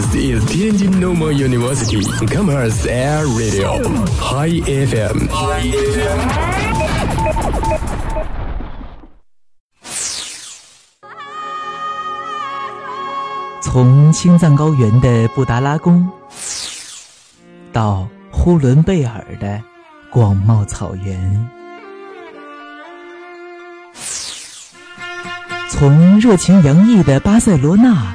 This is Tianjin Normal University Commerce Air Radio High FM。从青藏高原的布达拉宫，到呼伦贝尔的广袤草原。从热情洋溢的巴塞罗那，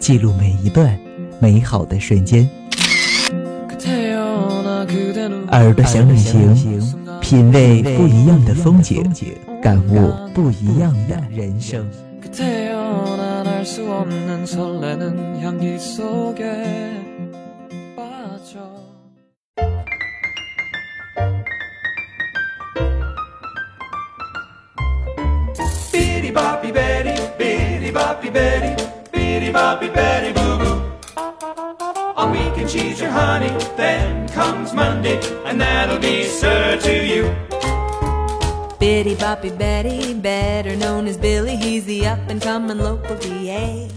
记录每一段美好的瞬间。耳朵想旅行，品味不一样的风景，感悟不一样的人生。Boppy Betty, boo boo. On weekend she's your honey, then comes Monday, and that'll be sir to you. Biddy Boppy Betty, better known as Billy, he's the up and coming local DA.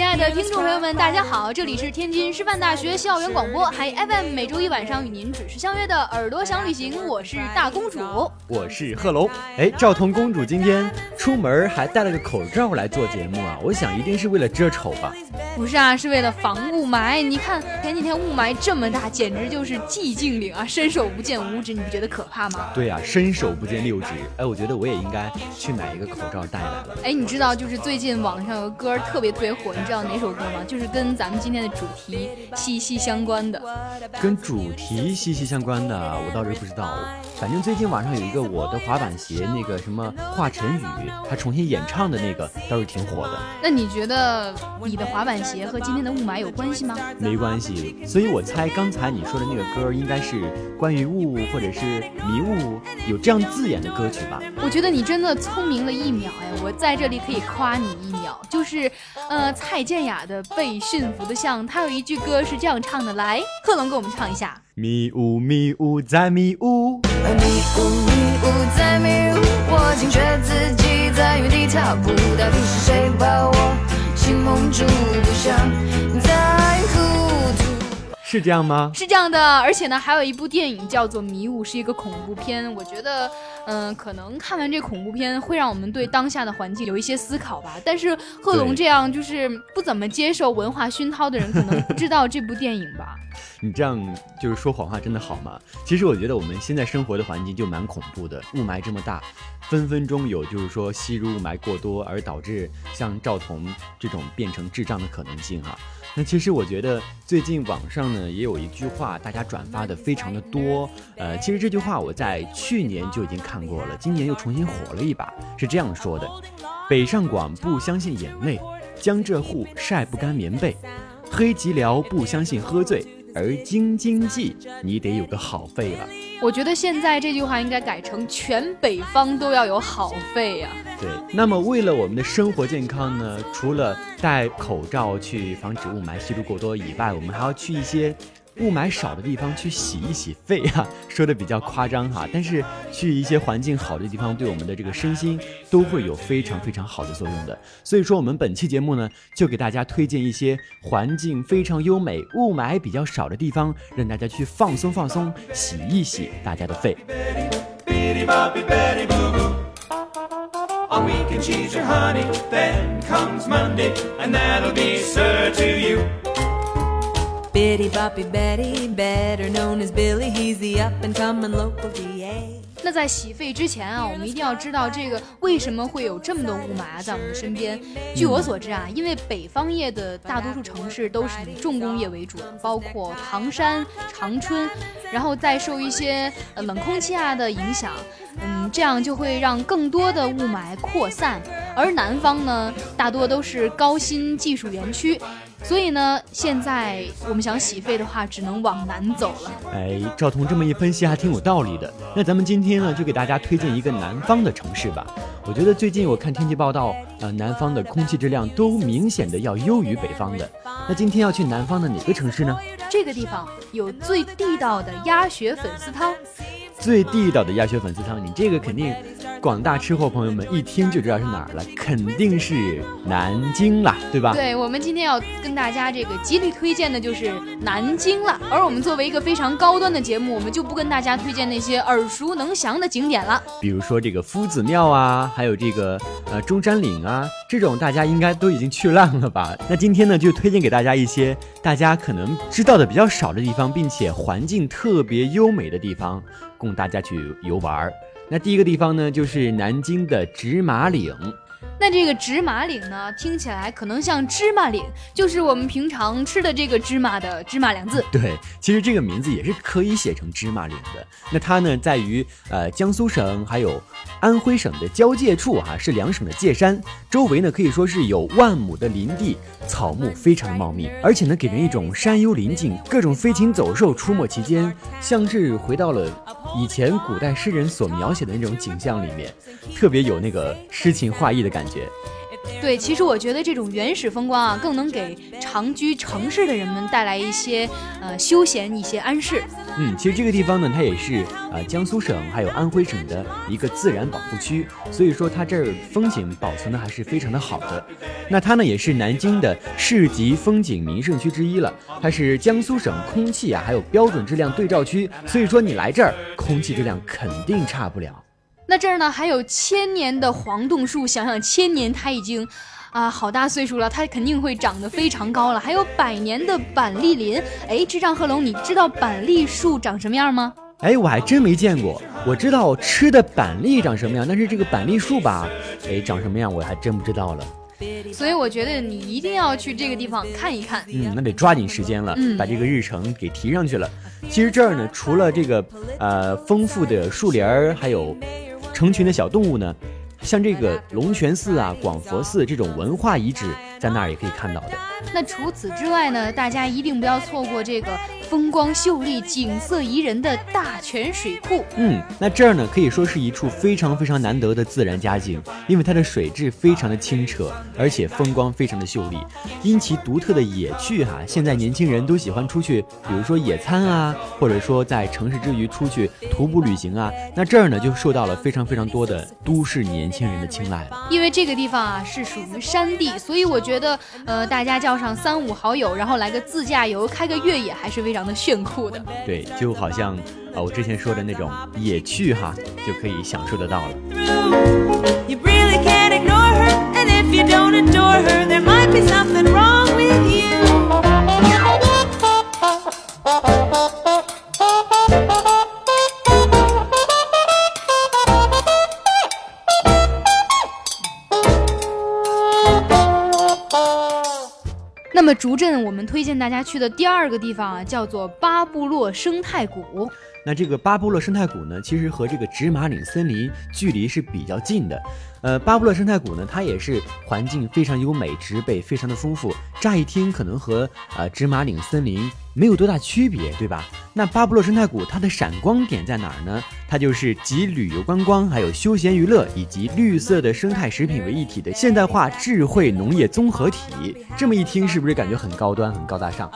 亲爱的听众朋友们，大家好，这里是天津师范大学校园广播，还 FM 每周一晚上与您准时相约的耳朵想旅行，我是大公主。我是贺龙。哎，赵彤公主今天出门还戴了个口罩来做节目啊，我想一定是为了遮丑吧？不是啊，是为了防雾霾。你看前几天雾霾这么大，简直就是寂静岭啊，伸手不见五指，你不觉得可怕吗？对啊，伸手不见六指。哎，我觉得我也应该去买一个口罩戴来了。哎，你知道就是最近网上有个歌特别特别火，你知道哪首歌吗？就是跟咱们今天的主题息息相关的。跟主题息息相关的，我倒是不知道。反正最近网上有一个我的滑板鞋，那个什么华晨宇，他重新演唱的那个倒是挺火的。那你觉得你的滑板鞋和今天的雾霾有关系吗？没关系，所以我猜刚才你说的那个歌应该是关于雾或者是迷雾有这样字眼的歌曲吧？我觉得你真的聪明了一秒哎！我在这里可以夸你一秒，就是呃蔡健雅的《被驯服的象》，她有一句歌是这样唱的，来，贺龙给我们唱一下。迷雾迷雾在迷雾。迷雾迷雾在迷雾，我惊觉自己在原地踏步，到底是谁把我心蒙住？不想再。是这样吗？是这样的，而且呢，还有一部电影叫做《迷雾》，是一个恐怖片。我觉得，嗯、可能看完这恐怖片会让我们对当下的环境有一些思考吧。但是贺龙这样就是不怎么接受文化熏陶的人，可能不知道这部电影吧。你这样就是说谎话，真的好吗？其实我觉得我们现在生活的环境就蛮恐怖的，雾霾这么大，分分钟有就是说吸入雾霾过多而导致像赵彤这种变成智障的可能性哈。那其实我觉得最近网上呢也有一句话，大家转发的非常的多。呃，其实这句话我在去年就已经看过了，今年又重新火了一把，是这样说的：北上广不相信眼泪，江浙沪晒不干棉被，黑吉辽不相信喝醉，而京津冀你得有个好肺了。我觉得现在这句话应该改成全北方都要有好肺呀、对，那么为了我们的生活健康呢，除了戴口罩去防止雾霾吸入过多以外，我们还要去一些雾霾少的地方去洗一洗肺哈、说的比较夸张哈，但是去一些环境好的地方，对我们的这个身心都会有非常非常好的作用的。所以说，我们本期节目呢，就给大家推荐一些环境非常优美、雾霾比较少的地方，让大家去放松放松，洗一洗大家的肺。那在洗肺之前啊，我们一定要知道这个为什么会有这么多雾霾啊在我们的身边。据我所知啊，因为北方业的大多数城市都是以重工业为主，包括唐山、长春，然后再受一些呃冷空气啊的影响，嗯，这样就会让更多的雾霾扩散。而南方呢，大多都是高新技术园区。所以呢，现在我们想洗肺的话，只能往南走了。哎，赵彤这么一分析还挺有道理的。那咱们今天呢，就给大家推荐一个南方的城市吧。我觉得最近我看天气报道，呃，南方的空气质量都明显的要优于北方的。那今天要去南方的哪个城市呢？这个地方有最地道的鸭血粉丝汤。最地道的鸭血粉丝汤，你这个肯定广大吃货朋友们一听就知道是哪儿了，肯定是南京啦，对吧？对，我们今天要跟大家这个极力推荐的就是南京了。而我们作为一个非常高端的节目，我们就不跟大家推荐那些耳熟能详的景点了，比如说这个夫子庙啊，还有这个呃中山陵啊，这种大家应该都已经去烂了吧？那今天呢，就推荐给大家一些大家可能知道的比较少的地方，并且环境特别优美的地方。供大家去游玩儿。那第一个地方呢，就是南京的直马岭。那这个芝麻岭呢，听起来可能像芝麻岭，就是我们平常吃的这个芝麻的芝麻两字。对，其实这个名字也是可以写成芝麻岭的。那它呢，在于呃江苏省还有安徽省的交界处哈，是两省的界山，周围呢可以说是有万亩的林地，草木非常的茂密，而且呢给人一种山幽林静，各种飞禽走兽出没其间，像是回到了以前古代诗人所描写的那种景象里面，特别有那个诗情画意的感觉。觉。对，其实我觉得这种原始风光啊，更能给长居城市的人们带来一些呃休闲、一些安适。嗯，其实这个地方呢，它也是呃江苏省还有安徽省的一个自然保护区，所以说它这儿风景保存的还是非常的好的。那它呢，也是南京的市级风景名胜区之一了，它是江苏省空气啊还有标准质量对照区，所以说你来这儿，空气质量肯定差不了。那这儿呢还有千年的黄洞树，想想千年它已经，啊好大岁数了，它肯定会长得非常高了。还有百年的板栗林，哎，智障贺龙，你知道板栗树长什么样吗？哎，我还真没见过。我知道吃的板栗长什么样，但是这个板栗树吧，哎，长什么样我还真不知道了。所以我觉得你一定要去这个地方看一看。嗯，那得抓紧时间了，把这个日程给提上去了。其实这儿呢，除了这个呃丰富的树林儿，还有。成群的小动物呢，像这个龙泉寺啊、广佛寺这种文化遗址，在那儿也可以看到的。那除此之外呢，大家一定不要错过这个。风光秀丽、景色宜人的大泉水库。嗯，那这儿呢可以说是一处非常非常难得的自然佳境，因为它的水质非常的清澈，而且风光非常的秀丽。因其独特的野趣哈，现在年轻人都喜欢出去，比如说野餐啊，或者说在城市之余出去徒步旅行啊。那这儿呢就受到了非常非常多的都市年轻人的青睐了。因为这个地方啊是属于山地，所以我觉得呃大家叫上三五好友，然后来个自驾游、开个越野还是非常。的炫酷的，对，就好像啊，我之前说的那种野趣哈，就可以享受得到了。那竹镇我们推荐大家去的第二个地方啊，叫做巴布洛生态谷。那这个巴布洛生态谷呢，其实和这个直马岭森林距离是比较近的。呃，巴布洛生态谷呢，它也是环境非常优美，植被非常的丰富。乍一听可能和呃直马岭森林没有多大区别，对吧？那巴布洛生态谷它的闪光点在哪儿呢？它就是集旅游观光、还有休闲娱乐以及绿色的生态食品为一体的现代化智慧农业综合体。这么一听，是不是感觉很高端、很高大上？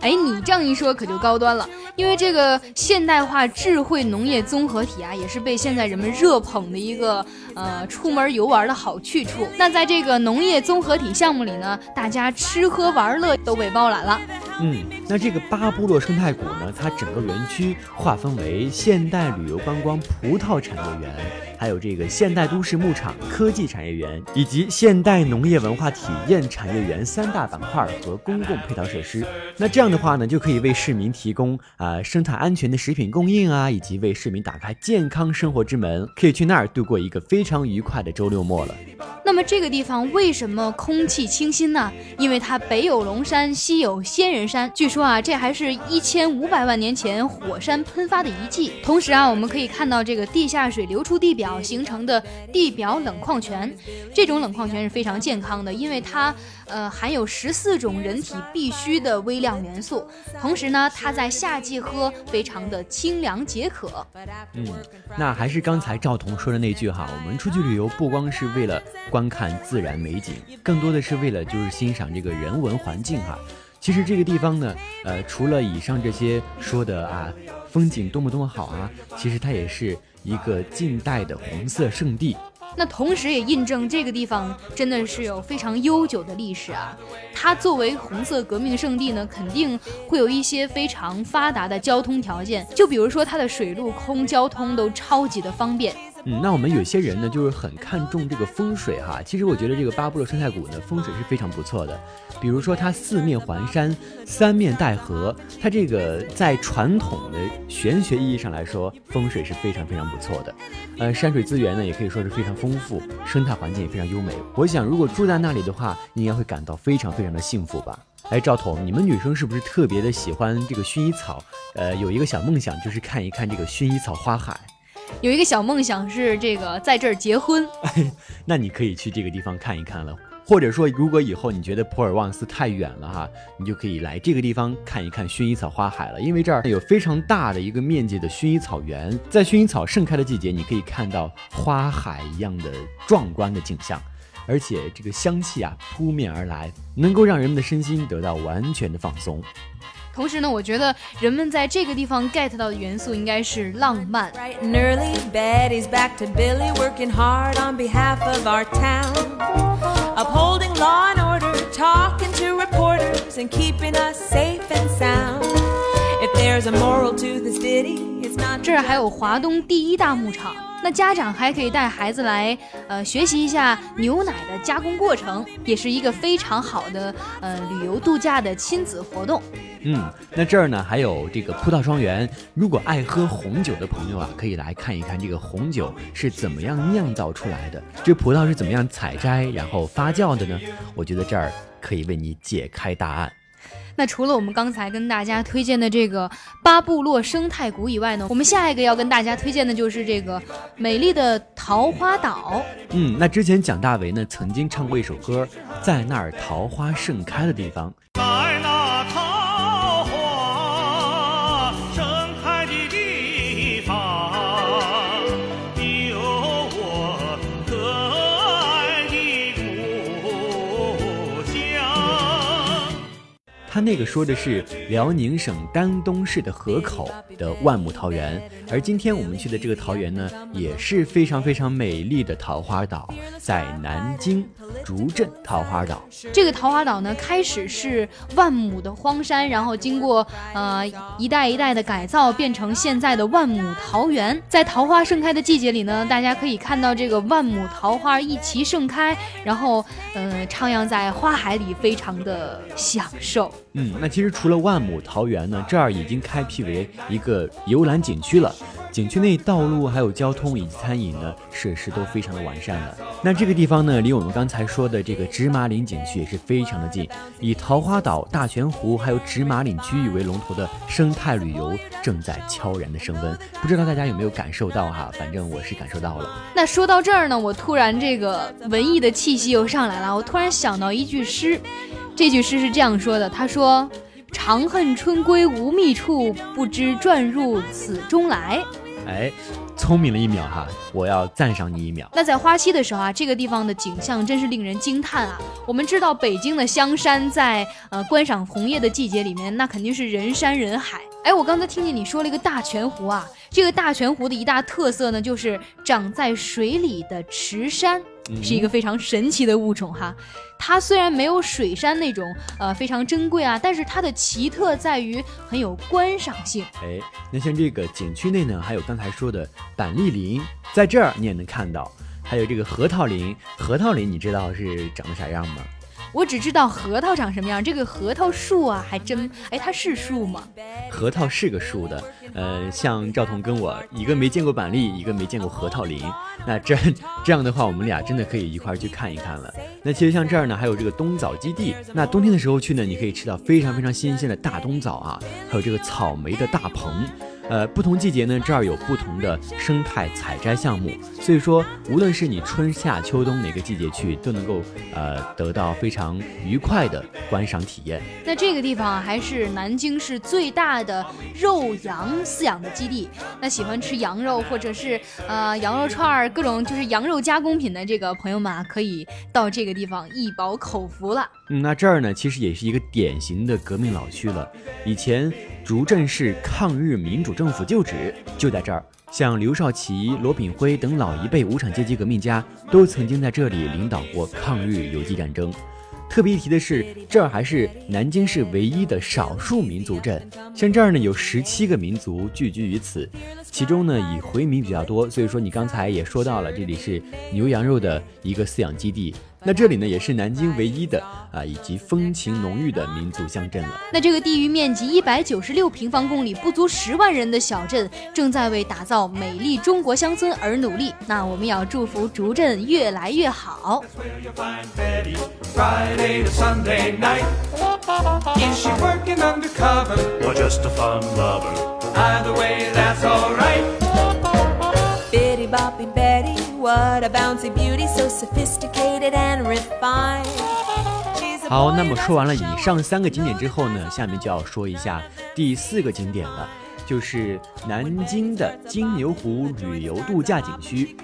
哎，你这样一说可就高端了，因为这个现代化智慧农业综合体啊，也是被现在人们热捧的一个呃出门游玩的好去处。那在这个农业综合体项目里呢，大家吃喝玩乐都被包揽了。嗯，那这个巴布洛生态谷呢，它整个园区划分为现代旅游观光葡萄产业园。还有这个现代都市牧场科技产业园，以及现代农业文化体验产业园三大板块和公共配套设施。那这样的话呢，就可以为市民提供啊生态安全的食品供应啊，以及为市民打开健康生活之门，可以去那儿度过一个非常愉快的周六末了。这个地方为什么空气清新呢？因为它北有龙山，西有仙人山。据说啊，这还是一千五百万年前火山喷发的遗迹。同时啊，我们可以看到这个地下水流出地表形成的地表冷矿泉。这种冷矿泉是非常健康的，因为它呃含有十四种人体必需的微量元素。同时呢，它在夏季喝非常的清凉解渴。嗯，那还是刚才赵彤说的那句哈，我们出去旅游不光是为了观看自然美景，更多的是为了就是欣赏这个人文环境哈。其实这个地方呢，呃，除了以上这些说的啊，风景多么多么好啊，其实它也是一个近代的红色圣地。那同时也印证这个地方真的是有非常悠久的历史啊。它作为红色革命圣地呢，肯定会有一些非常发达的交通条件，就比如说它的水陆空交通都超级的方便。嗯，那我们有些人呢，就是很看重这个风水哈。其实我觉得这个巴布洛生态谷呢，风水是非常不错的。比如说它四面环山，三面带河，它这个在传统的玄学意义上来说，风水是非常非常不错的。呃，山水资源呢，也可以说是非常丰富，生态环境也非常优美。我想，如果住在那里的话，应该会感到非常非常的幸福吧。哎，赵彤，你们女生是不是特别的喜欢这个薰衣草？呃，有一个小梦想就是看一看这个薰衣草花海。有一个小梦想是这个在这儿结婚，那你可以去这个地方看一看了。或者说，如果以后你觉得普尔旺斯太远了哈，你就可以来这个地方看一看薰衣草花海了。因为这儿有非常大的一个面积的薰衣草园，在薰衣草盛开的季节，你可以看到花海一样的壮观的景象，而且这个香气啊扑面而来，能够让人们的身心得到完全的放松。同时呢，我觉得人们在这个地方 get 到的元素应该是浪漫。Bright and early, Betty's back to Billy, working hard on behalf of our town. Upholding law and order, talking to reporters, and keeping us safe and sound. If there's a moral to this ditty, it's not 这儿还有华东第一大牧场，那家长还可以带孩子来，呃，学习一下牛奶的加工过程，也是一个非常好的呃旅游度假的亲子活动。嗯，那这儿呢还有这个葡萄庄园。如果爱喝红酒的朋友啊，可以来看一看这个红酒是怎么样酿造出来的，这葡萄是怎么样采摘然后发酵的呢？我觉得这儿可以为你解开答案。那除了我们刚才跟大家推荐的这个巴布洛生态谷以外呢，我们下一个要跟大家推荐的就是这个美丽的桃花岛。嗯，那之前蒋大为呢曾经唱过一首歌，在那儿桃花盛开的地方。他那个说的是辽宁省丹东市的河口的万亩桃园，而今天我们去的这个桃园呢，也是非常非常美丽的桃花岛，在南京竹镇桃花岛。这个桃花岛呢，开始是万亩的荒山，然后经过呃一代一代的改造，变成现在的万亩桃园。在桃花盛开的季节里呢，大家可以看到这个万亩桃花一齐盛开，然后呃徜徉在花海里，非常的享受。嗯，那其实除了万亩桃园呢，这儿已经开辟为一个游览景区了。景区内道路还有交通以及餐饮呢设施都非常的完善了。那这个地方呢，离我们刚才说的这个直马岭景区也是非常的近。以桃花岛、大泉湖还有直马岭区域为龙头的生态旅游正在悄然的升温，不知道大家有没有感受到哈？反正我是感受到了。那说到这儿呢，我突然这个文艺的气息又上来了。我突然想到一句诗，这句诗是这样说的：他说，长恨春归无觅处，不知转入此中来。哎，聪明了一秒哈，我要赞赏你一秒。那在花期的时候啊，这个地方的景象真是令人惊叹啊！我们知道北京的香山在呃观赏红叶的季节里面，那肯定是人山人海。哎，我刚才听见你说了一个大泉湖啊，这个大泉湖的一大特色呢，就是长在水里的池杉，是一个非常神奇的物种哈。它虽然没有水杉那种呃非常珍贵啊，但是它的奇特在于很有观赏性。哎，那像这个景区内呢，还有刚才说的板栗林，在这儿你也能看到，还有这个核桃林。核桃林你知道是长得啥样吗？我只知道核桃长什么样，这个核桃树啊，还真，哎，它是树吗？核桃是个树的，呃，像赵彤跟我一个没见过板栗，一个没见过核桃林，那这 这样的话，我们俩真的可以一块儿去看一看了。那其实像这儿呢，还有这个冬枣基地，那冬天的时候去呢，你可以吃到非常非常新鲜的大冬枣啊，还有这个草莓的大棚。呃，不同季节呢，这儿有不同的生态采摘项目，所以说，无论是你春夏秋冬哪个季节去，都能够呃得到非常愉快的观赏体验。那这个地方还是南京市最大的肉羊饲养的基地。那喜欢吃羊肉或者是呃羊肉串儿各种就是羊肉加工品的这个朋友们啊，可以到这个地方一饱口福了。嗯，那这儿呢，其实也是一个典型的革命老区了。以前竹镇市抗日民主政府旧址就在这儿，像刘少奇、罗炳辉等老一辈无产阶级革命家都曾经在这里领导过抗日游击战争。特别一提的是，这儿还是南京市唯一的少数民族镇。像这儿呢，有十七个民族聚居于此，其中呢以回民比较多。所以说，你刚才也说到了，这里是牛羊肉的一个饲养基地。那这里呢，也是南京唯一的啊，以及风情浓郁的民族乡镇了。那这个地域面积一百九十六平方公里、不足十万人的小镇，正在为打造美丽中国乡村而努力。那我们也要祝福竹镇越来越好。Where you find Betty Friday to Sunday night. Is she working undercover? or just a fun lover. Either way, that's alright. Bitty Boppy Betty, what a bouncy beauty, so sophisticated 好，那么说完了以上三个景点之后呢，下面就要说一下第四个景点了，就是南京的金牛湖旅游度假景区。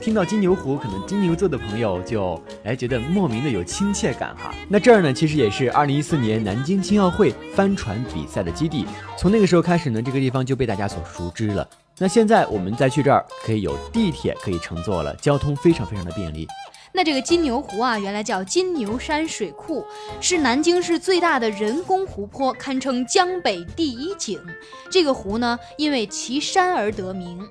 听到金牛湖，可能金牛座的朋友就哎觉得莫名的有亲切感哈。那这儿呢，其实也是2014年南京青奥会帆船比赛的基地，从那个时候开始呢，这个地方就被大家所熟知了。那现在我们再去这儿，可以有地铁可以乘坐了，交通非常非常的便利。那这个金牛湖啊，原来叫金牛山水库，是南京市最大的人工湖泊，堪称江北第一景。这个湖呢，因为其山而得名。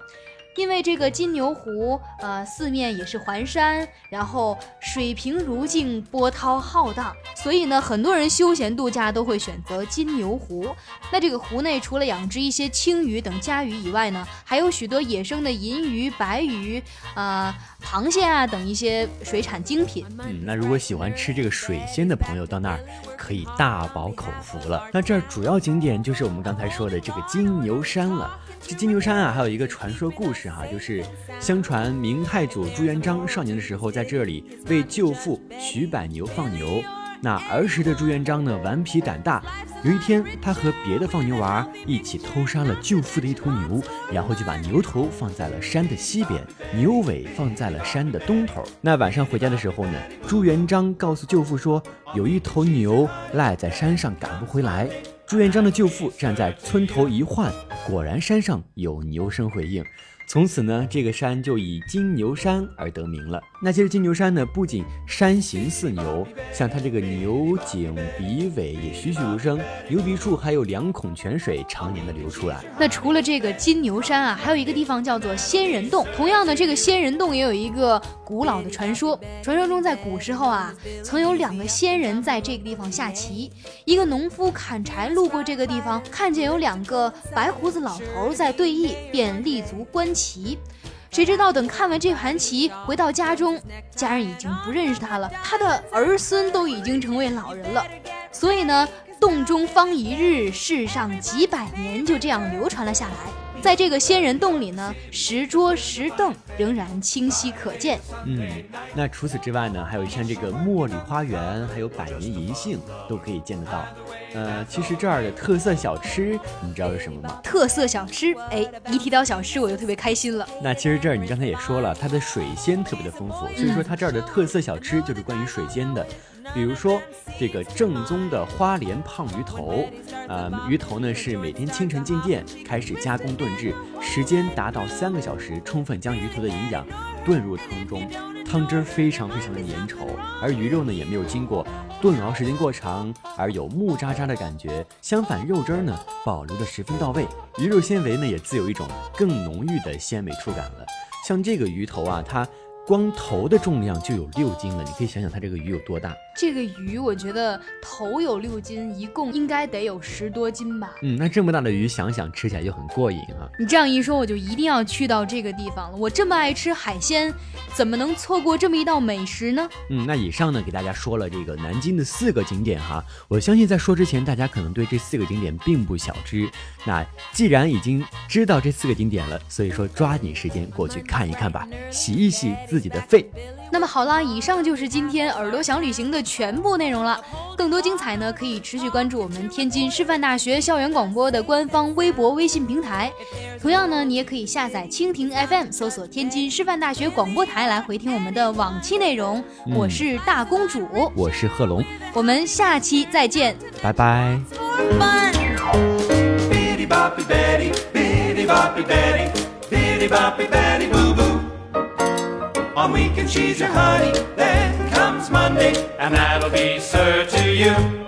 因为这个金牛湖，呃，四面也是环山，然后水平如镜，波涛浩荡，所以呢，很多人休闲度假都会选择金牛湖。那这个湖内除了养殖一些青鱼等家鱼以外呢，还有许多野生的银鱼、白鱼、呃螃蟹啊等一些水产精品。嗯，那如果喜欢吃这个水鲜的朋友，到那儿可以大饱口福了。那这儿主要景点就是我们刚才说的这个金牛山了。这金牛山啊，还有一个传说故事是哈、就是相传明太祖朱元璋少年的时候在这里为舅父徐百牛放牛。那儿时的朱元璋呢，顽皮胆大。有一天，他和别的放牛娃一起偷杀了舅父的一头牛，然后就把牛头放在了山的西边，牛尾放在了山的东头。那晚上回家的时候呢，朱元璋告诉舅父说，有一头牛赖在山上赶不回来。朱元璋的舅父站在村头一唤，果然山上有牛声回应。从此呢，这个山就以金牛山而得名了。那其实金牛山呢，不仅山形似牛，像它这个牛颈鼻尾也栩栩如生，牛鼻处还有两孔泉水常年的流出来。那除了这个金牛山啊，还有一个地方叫做仙人洞。同样呢，这个仙人洞也有一个古老的传说。传说中，在古时候啊，曾有两个仙人在这个地方下棋。一个农夫砍柴路过这个地方，看见有两个白胡子老头在对弈，便立足观棋。棋谁知道等看完这盘棋，回到家中，家人已经不认识他了，他的儿孙都已经成为老人了。所以呢，洞中方一日，世上几百年，就这样流传了下来。在这个仙人洞里呢，石桌石凳仍然清晰可见。嗯，那除此之外呢，还有像这个茉莉花园，还有百年银杏都可以见得到。呃，其实这儿的特色小吃，你知道是什么吗？特色小吃，哎，一提到小吃我就特别开心了。那其实这儿你刚才也说了，它的水仙特别的丰富，所以说它这儿的特色小吃就是关于水仙的，比如说这个正宗的花莲胖鱼头，呃，鱼头呢是每天清晨进店开始加工炖制，时间达到三个小时，充分将鱼头的营养炖入汤中，汤汁非常非常的粘稠，而鱼肉呢也没有经过炖熬时间过长，而有木渣渣的感觉，相反肉汁呢保留的十分到位，鱼肉纤维呢也自有一种更浓郁的鲜美触感了。像这个鱼头啊，它光头的重量就有六斤了，你可以想想它这个鱼有多大。这个鱼我觉得头有六斤，一共应该得有十多斤吧。嗯，那这么大的鱼，想想吃起来就很过瘾啊。你这样一说，我就一定要去到这个地方了。我这么爱吃海鲜，怎么能错过这么一道美食呢？嗯，那以上呢，给大家说了这个南京的四个景点哈。我相信在说之前，大家可能对这四个景点并不小知。那既然已经知道这四个景点了，所以说抓紧时间过去看一看吧，洗一洗自己的肺。那么好啦，以上就是今天耳朵想旅行的全部内容了。更多精彩呢，可以持续关注我们天津师范大学校园广播的官方微博、微信平台。同样呢，你也可以下载蜻蜓 FM，搜索天津师范大学广播台来回听我们的往期内容。我是大公主，我是贺龙，我们下期再见。拜拜。On she's your honey, then Monday, and that'll be sir to you.